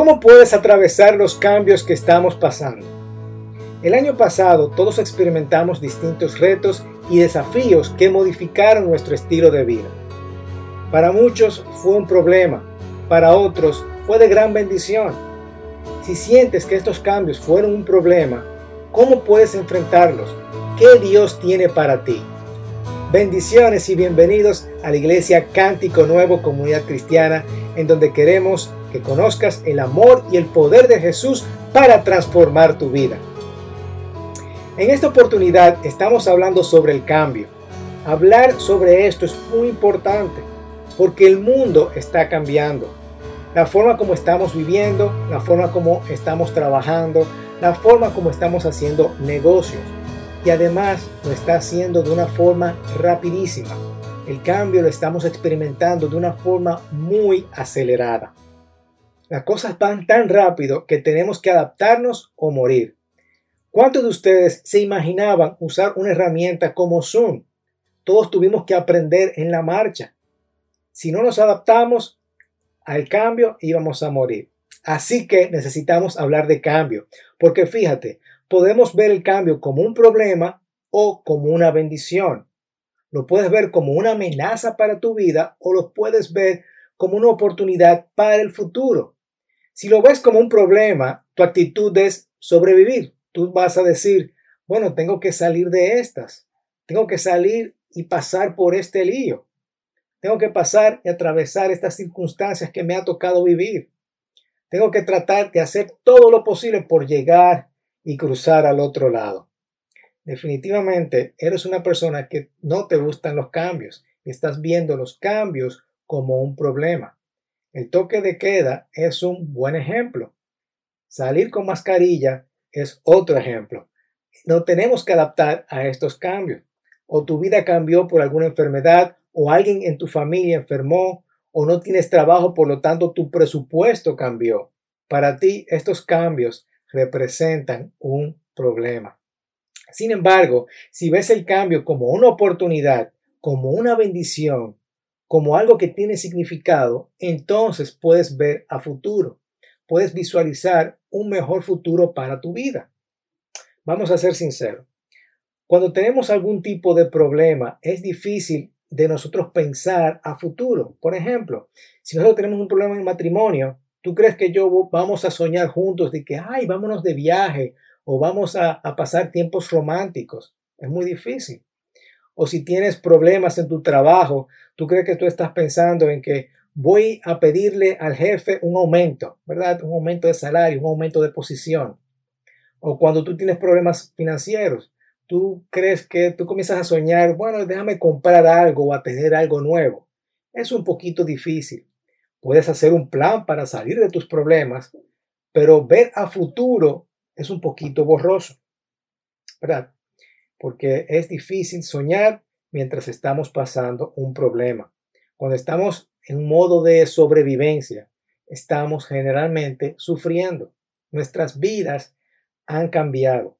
¿Cómo puedes atravesar los cambios que estamos pasando? El año pasado todos experimentamos distintos retos y desafíos que modificaron nuestro estilo de vida. Para muchos fue un problema, para otros fue de gran bendición. Si sientes que estos cambios fueron un problema, ¿cómo puedes enfrentarlos? ¿Qué Dios tiene para ti? Bendiciones y bienvenidos a la iglesia Cántico Nuevo Comunidad Cristiana, en donde queremos que conozcas el amor y el poder de Jesús para transformar tu vida. En esta oportunidad estamos hablando sobre el cambio. Hablar sobre esto es muy importante porque el mundo está cambiando. La forma como estamos viviendo, la forma como estamos trabajando, la forma como estamos haciendo negocios y además lo está haciendo de una forma rapidísima. El cambio lo estamos experimentando de una forma muy acelerada. Las cosas van tan rápido que tenemos que adaptarnos o morir. ¿Cuántos de ustedes se imaginaban usar una herramienta como Zoom? Todos tuvimos que aprender en la marcha. Si no nos adaptamos al cambio, íbamos a morir. Así que necesitamos hablar de cambio, porque fíjate, podemos ver el cambio como un problema o como una bendición. Lo puedes ver como una amenaza para tu vida o lo puedes ver como una oportunidad para el futuro. Si lo ves como un problema, tu actitud es sobrevivir. Tú vas a decir, bueno, tengo que salir de estas. Tengo que salir y pasar por este lío. Tengo que pasar y atravesar estas circunstancias que me ha tocado vivir. Tengo que tratar de hacer todo lo posible por llegar y cruzar al otro lado. Definitivamente eres una persona que no te gustan los cambios estás viendo los cambios como un problema. El toque de queda es un buen ejemplo. Salir con mascarilla es otro ejemplo. No tenemos que adaptar a estos cambios. O tu vida cambió por alguna enfermedad, o alguien en tu familia enfermó, o no tienes trabajo, por lo tanto tu presupuesto cambió. Para ti estos cambios representan un problema. Sin embargo, si ves el cambio como una oportunidad, como una bendición, como algo que tiene significado, entonces puedes ver a futuro, puedes visualizar un mejor futuro para tu vida. Vamos a ser sinceros. Cuando tenemos algún tipo de problema, es difícil de nosotros pensar a futuro. Por ejemplo, si nosotros tenemos un problema en matrimonio, ¿Tú crees que yo vamos a soñar juntos de que, ay, vámonos de viaje o vamos a, a pasar tiempos románticos? Es muy difícil. O si tienes problemas en tu trabajo, tú crees que tú estás pensando en que voy a pedirle al jefe un aumento, ¿verdad? Un aumento de salario, un aumento de posición. O cuando tú tienes problemas financieros, tú crees que tú comienzas a soñar, bueno, déjame comprar algo o a tener algo nuevo. Es un poquito difícil. Puedes hacer un plan para salir de tus problemas, pero ver a futuro es un poquito borroso, ¿verdad? Porque es difícil soñar mientras estamos pasando un problema. Cuando estamos en modo de sobrevivencia, estamos generalmente sufriendo. Nuestras vidas han cambiado.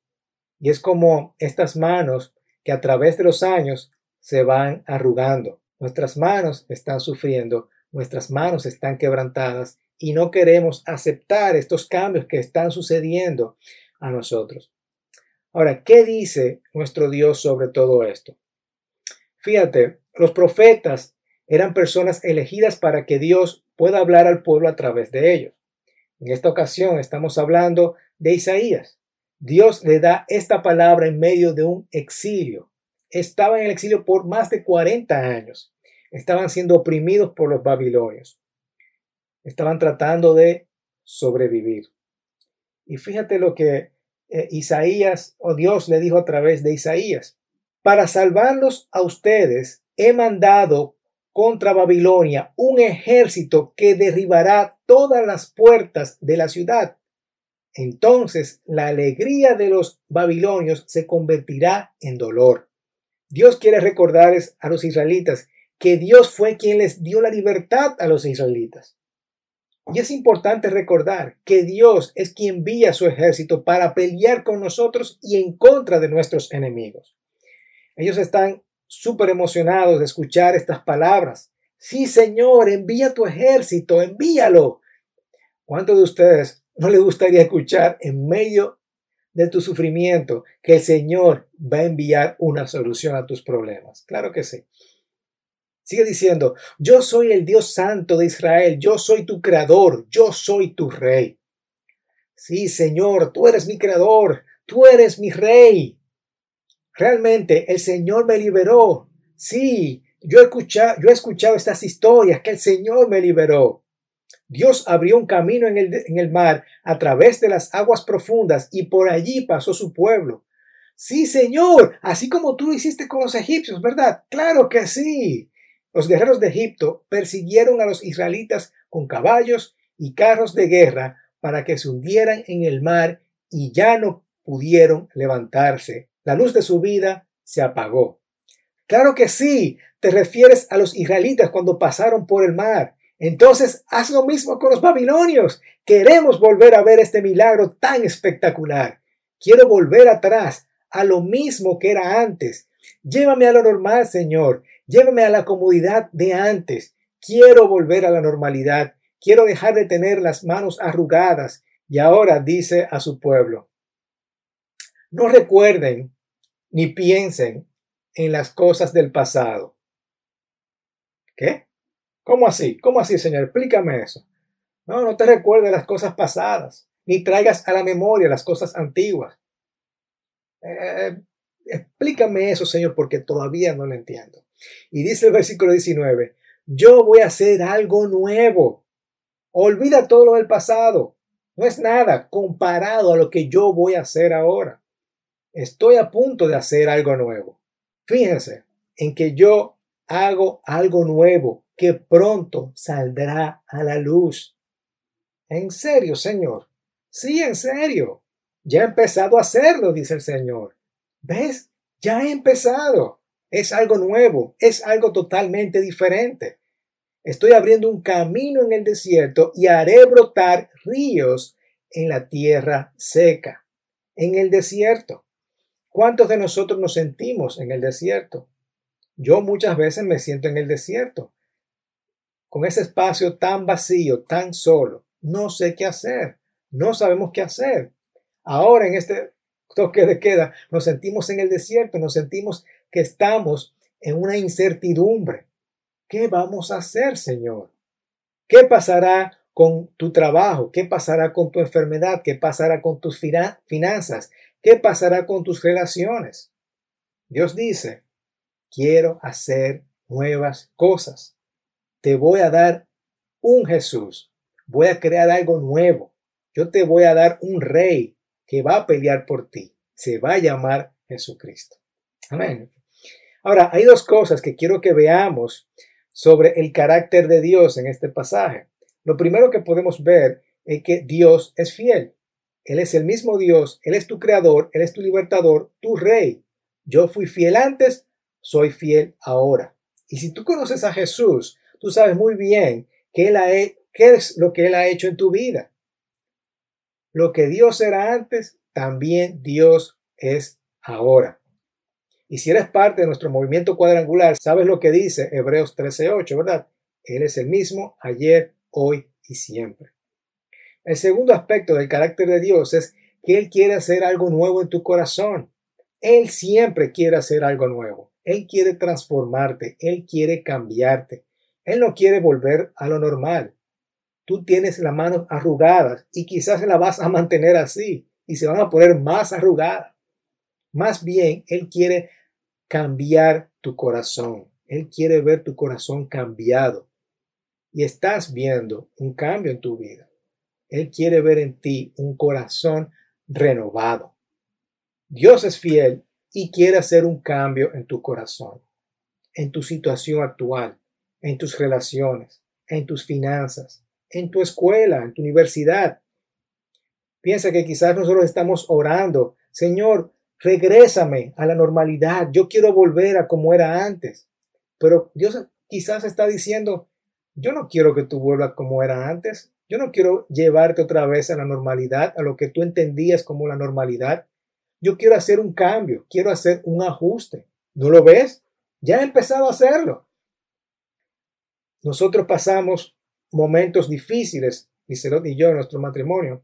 Y es como estas manos que a través de los años se van arrugando. Nuestras manos están sufriendo nuestras manos están quebrantadas y no queremos aceptar estos cambios que están sucediendo a nosotros. Ahora, ¿qué dice nuestro Dios sobre todo esto? Fíjate, los profetas eran personas elegidas para que Dios pueda hablar al pueblo a través de ellos. En esta ocasión estamos hablando de Isaías. Dios le da esta palabra en medio de un exilio. Estaba en el exilio por más de 40 años estaban siendo oprimidos por los babilonios. Estaban tratando de sobrevivir. Y fíjate lo que eh, Isaías o Dios le dijo a través de Isaías. Para salvarlos a ustedes he mandado contra Babilonia un ejército que derribará todas las puertas de la ciudad. Entonces la alegría de los babilonios se convertirá en dolor. Dios quiere recordarles a los israelitas que Dios fue quien les dio la libertad a los israelitas. Y es importante recordar que Dios es quien envía su ejército para pelear con nosotros y en contra de nuestros enemigos. Ellos están súper emocionados de escuchar estas palabras. Sí, Señor, envía tu ejército, envíalo. ¿Cuántos de ustedes no les gustaría escuchar en medio de tu sufrimiento que el Señor va a enviar una solución a tus problemas? Claro que sí. Sigue diciendo, yo soy el Dios santo de Israel, yo soy tu creador, yo soy tu rey. Sí, Señor, tú eres mi creador, tú eres mi rey. Realmente el Señor me liberó. Sí, yo he escuchado, yo he escuchado estas historias que el Señor me liberó. Dios abrió un camino en el, en el mar a través de las aguas profundas y por allí pasó su pueblo. Sí, Señor, así como tú lo hiciste con los egipcios, ¿verdad? Claro que sí. Los guerreros de Egipto persiguieron a los israelitas con caballos y carros de guerra para que se hundieran en el mar y ya no pudieron levantarse. La luz de su vida se apagó. Claro que sí, te refieres a los israelitas cuando pasaron por el mar. Entonces, haz lo mismo con los babilonios. Queremos volver a ver este milagro tan espectacular. Quiero volver atrás a lo mismo que era antes. Llévame a lo normal, Señor. Llévame a la comodidad de antes. Quiero volver a la normalidad. Quiero dejar de tener las manos arrugadas. Y ahora dice a su pueblo, no recuerden ni piensen en las cosas del pasado. ¿Qué? ¿Cómo así? ¿Cómo así, Señor? Explícame eso. No, no te recuerdes las cosas pasadas, ni traigas a la memoria las cosas antiguas. Eh, explícame eso, Señor, porque todavía no lo entiendo. Y dice el versículo 19, yo voy a hacer algo nuevo. Olvida todo lo del pasado. No es nada comparado a lo que yo voy a hacer ahora. Estoy a punto de hacer algo nuevo. Fíjense en que yo hago algo nuevo que pronto saldrá a la luz. En serio, Señor. Sí, en serio. Ya he empezado a hacerlo, dice el Señor. ¿Ves? Ya he empezado. Es algo nuevo, es algo totalmente diferente. Estoy abriendo un camino en el desierto y haré brotar ríos en la tierra seca. En el desierto. ¿Cuántos de nosotros nos sentimos en el desierto? Yo muchas veces me siento en el desierto, con ese espacio tan vacío, tan solo. No sé qué hacer, no sabemos qué hacer. Ahora en este toque de queda nos sentimos en el desierto, nos sentimos que estamos en una incertidumbre. ¿Qué vamos a hacer, Señor? ¿Qué pasará con tu trabajo? ¿Qué pasará con tu enfermedad? ¿Qué pasará con tus finanzas? ¿Qué pasará con tus relaciones? Dios dice, quiero hacer nuevas cosas. Te voy a dar un Jesús. Voy a crear algo nuevo. Yo te voy a dar un rey que va a pelear por ti. Se va a llamar Jesucristo. Amén. Ahora, hay dos cosas que quiero que veamos sobre el carácter de Dios en este pasaje. Lo primero que podemos ver es que Dios es fiel. Él es el mismo Dios, Él es tu creador, Él es tu libertador, tu rey. Yo fui fiel antes, soy fiel ahora. Y si tú conoces a Jesús, tú sabes muy bien que él qué es lo que Él ha hecho en tu vida. Lo que Dios era antes, también Dios es ahora. Y si eres parte de nuestro movimiento cuadrangular, sabes lo que dice Hebreos 13:8, ¿verdad? Él es el mismo ayer, hoy y siempre. El segundo aspecto del carácter de Dios es que Él quiere hacer algo nuevo en tu corazón. Él siempre quiere hacer algo nuevo. Él quiere transformarte. Él quiere cambiarte. Él no quiere volver a lo normal. Tú tienes las manos arrugadas y quizás la vas a mantener así y se van a poner más arrugadas. Más bien, Él quiere cambiar tu corazón. Él quiere ver tu corazón cambiado. Y estás viendo un cambio en tu vida. Él quiere ver en ti un corazón renovado. Dios es fiel y quiere hacer un cambio en tu corazón, en tu situación actual, en tus relaciones, en tus finanzas, en tu escuela, en tu universidad. Piensa que quizás nosotros estamos orando, Señor, regrésame a la normalidad, yo quiero volver a como era antes. Pero Dios quizás está diciendo, yo no quiero que tú vuelvas como era antes, yo no quiero llevarte otra vez a la normalidad, a lo que tú entendías como la normalidad. Yo quiero hacer un cambio, quiero hacer un ajuste. ¿No lo ves? Ya he empezado a hacerlo. Nosotros pasamos momentos difíciles Liselot y yo, nuestro matrimonio.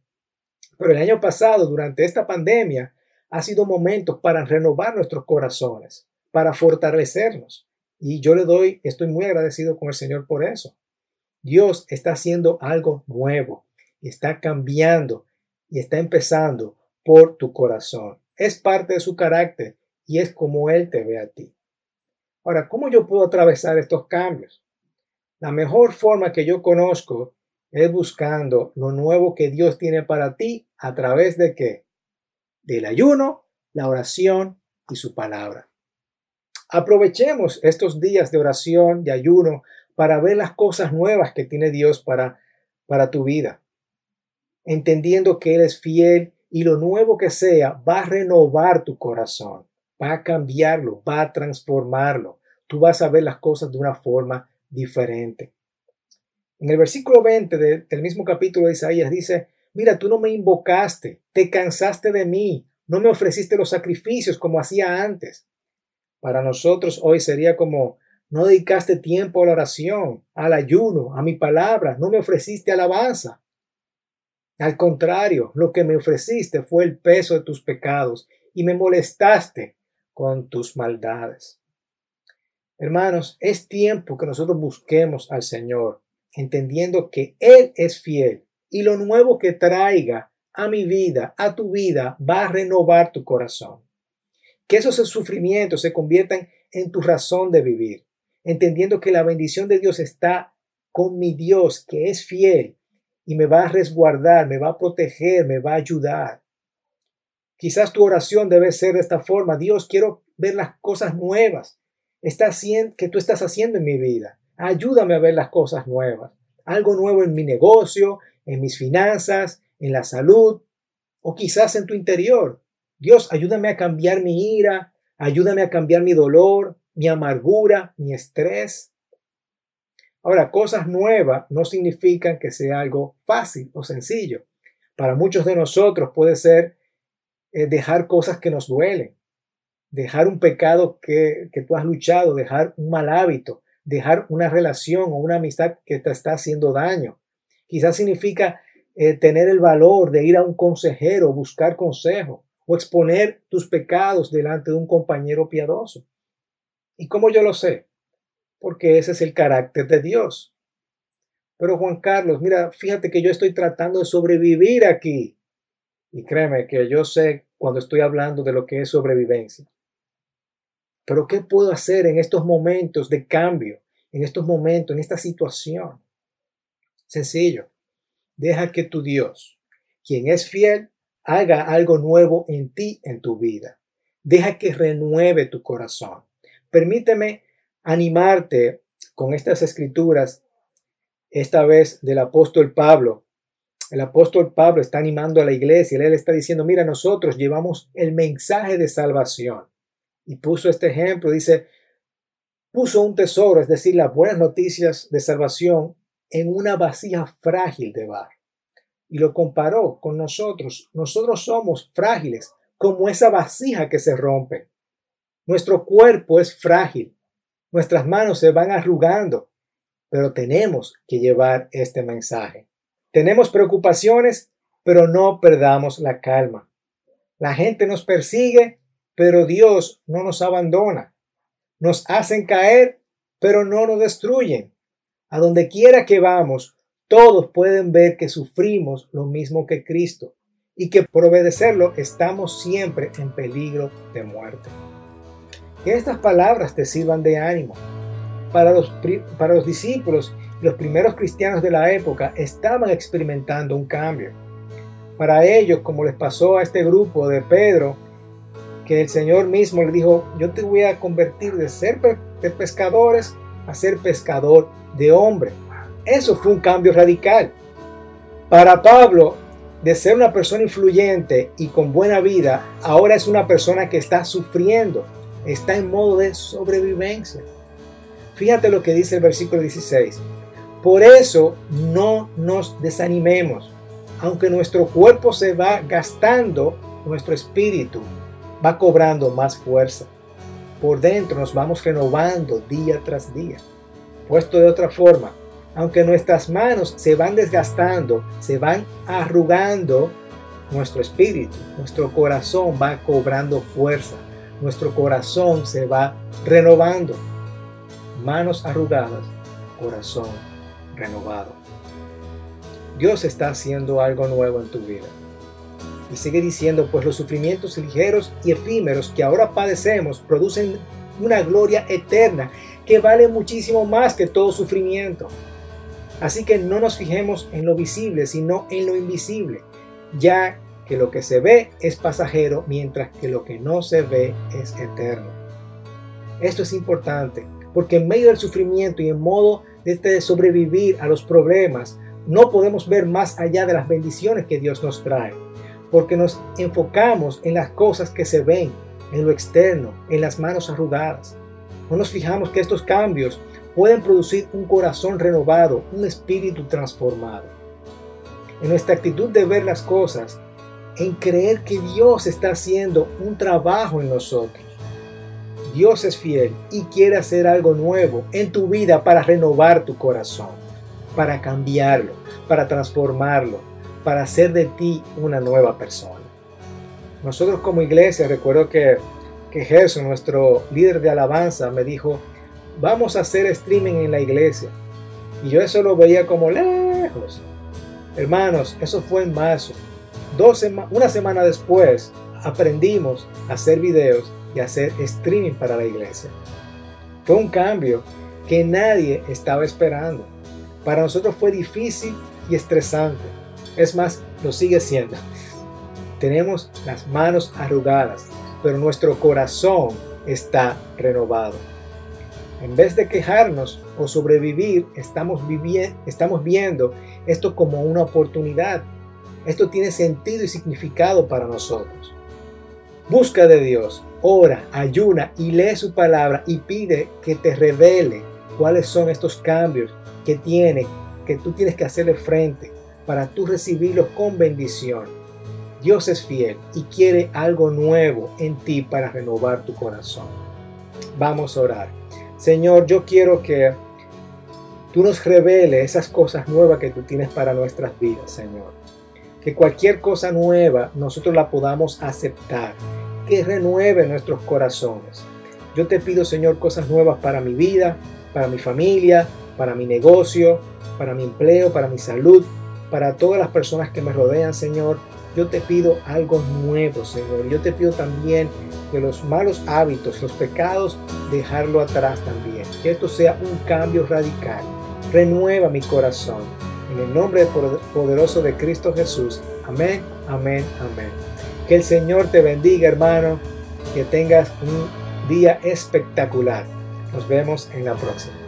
Pero el año pasado, durante esta pandemia, ha sido momento para renovar nuestros corazones, para fortalecernos. Y yo le doy, estoy muy agradecido con el Señor por eso. Dios está haciendo algo nuevo, está cambiando y está empezando por tu corazón. Es parte de su carácter y es como Él te ve a ti. Ahora, ¿cómo yo puedo atravesar estos cambios? La mejor forma que yo conozco es buscando lo nuevo que Dios tiene para ti a través de qué? Del ayuno, la oración y su palabra. Aprovechemos estos días de oración, de ayuno, para ver las cosas nuevas que tiene Dios para, para tu vida. Entendiendo que Él es fiel y lo nuevo que sea va a renovar tu corazón, va a cambiarlo, va a transformarlo. Tú vas a ver las cosas de una forma diferente. En el versículo 20 del mismo capítulo de Isaías dice, mira, tú no me invocaste, te cansaste de mí, no me ofreciste los sacrificios como hacía antes. Para nosotros hoy sería como, no dedicaste tiempo a la oración, al ayuno, a mi palabra, no me ofreciste alabanza. Al contrario, lo que me ofreciste fue el peso de tus pecados y me molestaste con tus maldades. Hermanos, es tiempo que nosotros busquemos al Señor entendiendo que Él es fiel y lo nuevo que traiga a mi vida, a tu vida, va a renovar tu corazón. Que esos sufrimientos se conviertan en tu razón de vivir, entendiendo que la bendición de Dios está con mi Dios, que es fiel y me va a resguardar, me va a proteger, me va a ayudar. Quizás tu oración debe ser de esta forma, Dios, quiero ver las cosas nuevas que tú estás haciendo en mi vida. Ayúdame a ver las cosas nuevas. Algo nuevo en mi negocio, en mis finanzas, en la salud o quizás en tu interior. Dios, ayúdame a cambiar mi ira, ayúdame a cambiar mi dolor, mi amargura, mi estrés. Ahora, cosas nuevas no significan que sea algo fácil o sencillo. Para muchos de nosotros puede ser eh, dejar cosas que nos duelen, dejar un pecado que, que tú has luchado, dejar un mal hábito, dejar una relación o una amistad que te está haciendo daño. Quizás significa eh, tener el valor de ir a un consejero, buscar consejo o exponer tus pecados delante de un compañero piadoso. ¿Y cómo yo lo sé? Porque ese es el carácter de Dios. Pero Juan Carlos, mira, fíjate que yo estoy tratando de sobrevivir aquí. Y créeme que yo sé cuando estoy hablando de lo que es sobrevivencia. Pero ¿qué puedo hacer en estos momentos de cambio, en estos momentos, en esta situación? Sencillo, deja que tu Dios, quien es fiel, haga algo nuevo en ti, en tu vida. Deja que renueve tu corazón. Permíteme animarte con estas escrituras, esta vez del apóstol Pablo. El apóstol Pablo está animando a la iglesia, él está diciendo, mira, nosotros llevamos el mensaje de salvación y puso este ejemplo, dice, puso un tesoro, es decir, las buenas noticias de salvación, en una vasija frágil de bar. Y lo comparó con nosotros. Nosotros somos frágiles, como esa vasija que se rompe. Nuestro cuerpo es frágil, nuestras manos se van arrugando, pero tenemos que llevar este mensaje. Tenemos preocupaciones, pero no perdamos la calma. La gente nos persigue, pero Dios no nos abandona. Nos hacen caer, pero no nos destruyen. A donde quiera que vamos, todos pueden ver que sufrimos lo mismo que Cristo y que por obedecerlo estamos siempre en peligro de muerte. Que estas palabras te sirvan de ánimo. Para los, para los discípulos los primeros cristianos de la época estaban experimentando un cambio. Para ellos, como les pasó a este grupo de Pedro, que el Señor mismo le dijo, yo te voy a convertir de ser pescadores a ser pescador de hombre. Eso fue un cambio radical. Para Pablo, de ser una persona influyente y con buena vida, ahora es una persona que está sufriendo, está en modo de sobrevivencia. Fíjate lo que dice el versículo 16. Por eso no nos desanimemos. Aunque nuestro cuerpo se va gastando, nuestro espíritu va cobrando más fuerza. Por dentro nos vamos renovando día tras día. Puesto de otra forma, aunque nuestras manos se van desgastando, se van arrugando, nuestro espíritu, nuestro corazón va cobrando fuerza, nuestro corazón se va renovando. Manos arrugadas, corazón renovado. Dios está haciendo algo nuevo en tu vida. Y sigue diciendo, pues los sufrimientos ligeros y efímeros que ahora padecemos producen una gloria eterna que vale muchísimo más que todo sufrimiento. Así que no nos fijemos en lo visible, sino en lo invisible, ya que lo que se ve es pasajero, mientras que lo que no se ve es eterno. Esto es importante, porque en medio del sufrimiento y en modo de sobrevivir a los problemas, no podemos ver más allá de las bendiciones que Dios nos trae, porque nos enfocamos en las cosas que se ven, en lo externo, en las manos arrugadas. No nos fijamos que estos cambios pueden producir un corazón renovado, un espíritu transformado. En nuestra actitud de ver las cosas, en creer que Dios está haciendo un trabajo en nosotros. Dios es fiel y quiere hacer algo nuevo en tu vida para renovar tu corazón, para cambiarlo, para transformarlo, para hacer de ti una nueva persona. Nosotros como iglesia, recuerdo que, que Gerson, nuestro líder de alabanza, me dijo, vamos a hacer streaming en la iglesia. Y yo eso lo veía como lejos. Hermanos, eso fue en marzo. Dos una semana después aprendimos a hacer videos y hacer streaming para la iglesia. Fue un cambio que nadie estaba esperando. Para nosotros fue difícil y estresante. Es más, lo sigue siendo. Tenemos las manos arrugadas, pero nuestro corazón está renovado. En vez de quejarnos o sobrevivir, estamos, estamos viendo esto como una oportunidad. Esto tiene sentido y significado para nosotros. Busca de Dios, ora, ayuna y lee su palabra y pide que te revele cuáles son estos cambios que tiene, que tú tienes que hacerle frente para tú recibirlos con bendición. Dios es fiel y quiere algo nuevo en ti para renovar tu corazón. Vamos a orar. Señor, yo quiero que tú nos reveles esas cosas nuevas que tú tienes para nuestras vidas, Señor. Que cualquier cosa nueva nosotros la podamos aceptar. Que renueve nuestros corazones. Yo te pido, Señor, cosas nuevas para mi vida, para mi familia, para mi negocio, para mi empleo, para mi salud, para todas las personas que me rodean, Señor yo te pido algo nuevo, Señor. Yo te pido también que los malos hábitos, los pecados, dejarlo atrás también. Que esto sea un cambio radical. Renueva mi corazón. En el nombre poderoso de Cristo Jesús. Amén, amén, amén. Que el Señor te bendiga, hermano. Que tengas un día espectacular. Nos vemos en la próxima.